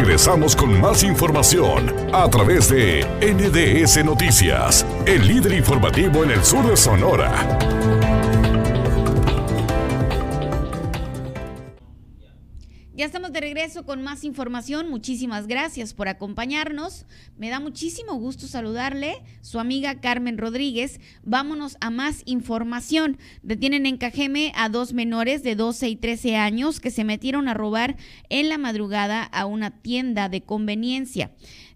Regresamos con más información a través de NDS Noticias, el líder informativo en el sur de Sonora. Ya estamos de regreso con más información. Muchísimas gracias por acompañarnos. Me da muchísimo gusto saludarle, su amiga Carmen Rodríguez. Vámonos a más información. Detienen en Cajeme a dos menores de 12 y 13 años que se metieron a robar en la madrugada a una tienda de conveniencia.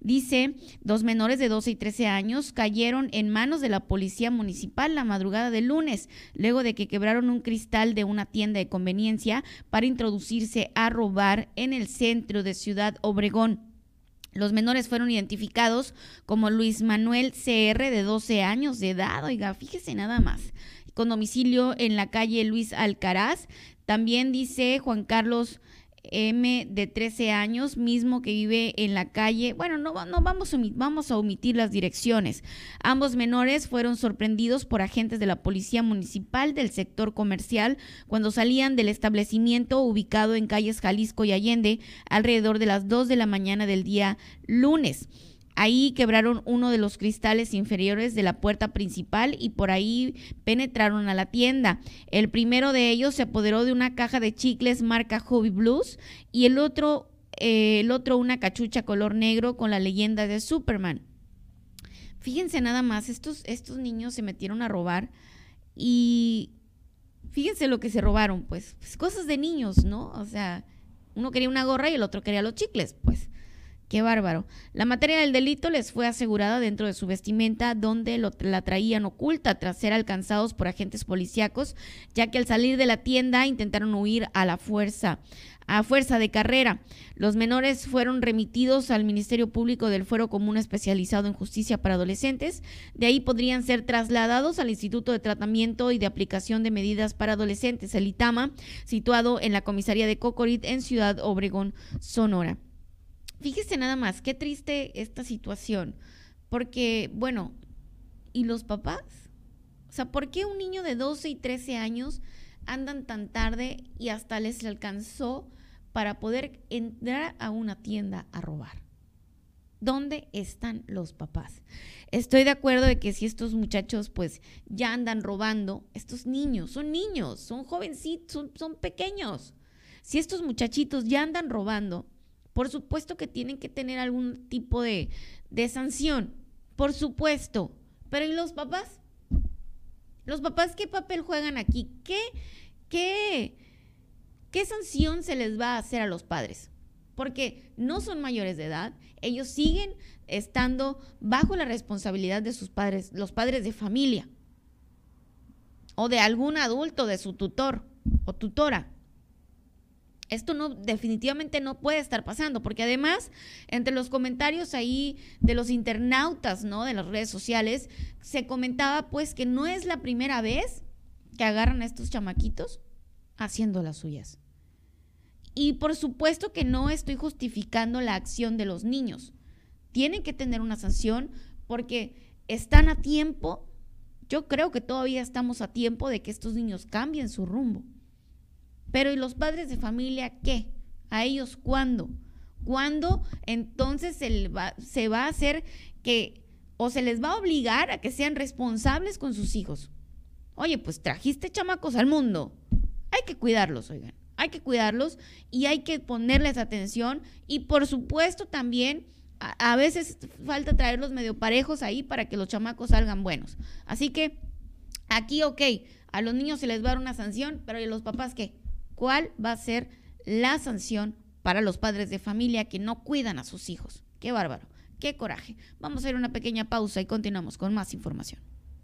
Dice, dos menores de 12 y 13 años cayeron en manos de la policía municipal la madrugada del lunes, luego de que quebraron un cristal de una tienda de conveniencia para introducirse a robar en el centro de Ciudad Obregón. Los menores fueron identificados como Luis Manuel CR de 12 años de edad, oiga, fíjese nada más, con domicilio en la calle Luis Alcaraz. También dice Juan Carlos M de 13 años, mismo que vive en la calle. Bueno, no, vamos, a omitir, vamos a omitir las direcciones. Ambos menores fueron sorprendidos por agentes de la Policía Municipal del sector comercial cuando salían del establecimiento ubicado en calles Jalisco y Allende alrededor de las 2 de la mañana del día lunes. Ahí quebraron uno de los cristales inferiores de la puerta principal y por ahí penetraron a la tienda. El primero de ellos se apoderó de una caja de chicles marca Hobby Blues y el otro, eh, el otro una cachucha color negro con la leyenda de Superman. Fíjense nada más, estos, estos niños se metieron a robar y fíjense lo que se robaron, pues, pues cosas de niños, ¿no? O sea, uno quería una gorra y el otro quería los chicles, pues. Qué bárbaro. La materia del delito les fue asegurada dentro de su vestimenta, donde la traían oculta tras ser alcanzados por agentes policíacos, ya que al salir de la tienda intentaron huir a la fuerza, a fuerza de carrera. Los menores fueron remitidos al Ministerio Público del Fuero Común especializado en justicia para adolescentes. De ahí podrían ser trasladados al Instituto de Tratamiento y de Aplicación de Medidas para Adolescentes, el ITAMA, situado en la comisaría de Cocorit en Ciudad Obregón, Sonora. Fíjese nada más, qué triste esta situación, porque, bueno, ¿y los papás? O sea, ¿por qué un niño de 12 y 13 años andan tan tarde y hasta les alcanzó para poder entrar a una tienda a robar? ¿Dónde están los papás? Estoy de acuerdo de que si estos muchachos pues ya andan robando, estos niños, son niños, son jovencitos, son, son pequeños. Si estos muchachitos ya andan robando, por supuesto que tienen que tener algún tipo de, sanción. Por supuesto. Pero ¿y los papás? ¿Los papás qué papel juegan aquí? ¿Qué, qué, qué sanción se les va a hacer a los padres? Porque no son mayores de edad, ellos siguen estando bajo la responsabilidad de sus padres, los padres de familia, o de algún adulto, de su tutor o tutora. Esto no, definitivamente no puede estar pasando, porque además, entre los comentarios ahí de los internautas, ¿no? De las redes sociales, se comentaba pues que no es la primera vez que agarran a estos chamaquitos haciendo las suyas. Y por supuesto que no estoy justificando la acción de los niños. Tienen que tener una sanción porque están a tiempo, yo creo que todavía estamos a tiempo de que estos niños cambien su rumbo. Pero ¿y los padres de familia qué? ¿A ellos cuándo? ¿Cuándo entonces se va, se va a hacer que o se les va a obligar a que sean responsables con sus hijos? Oye, pues trajiste chamacos al mundo. Hay que cuidarlos, oigan. Hay que cuidarlos y hay que ponerles atención y por supuesto también a, veces falta traerlos medio parejos ahí para que los chamacos salgan buenos. Así que aquí, ok, a los niños se les va a dar una sanción, pero ¿y los papás qué? Cuál va a ser la sanción para los padres de familia que no cuidan a sus hijos. Qué bárbaro, qué coraje. Vamos a a una pequeña pausa y continuamos con más información.